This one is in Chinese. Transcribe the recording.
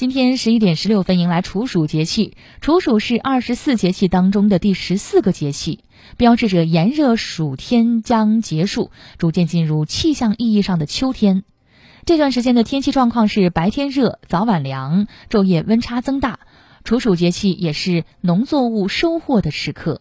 今天十一点十六分迎来处暑节气处暑是二十四节气当中的第十四个节气。标志着炎热暑天将结束逐渐进入气象意义上的秋天。这段时间的天气状况是白天热早晚凉昼夜温差增大。处暑节气也是农作物收获的时刻。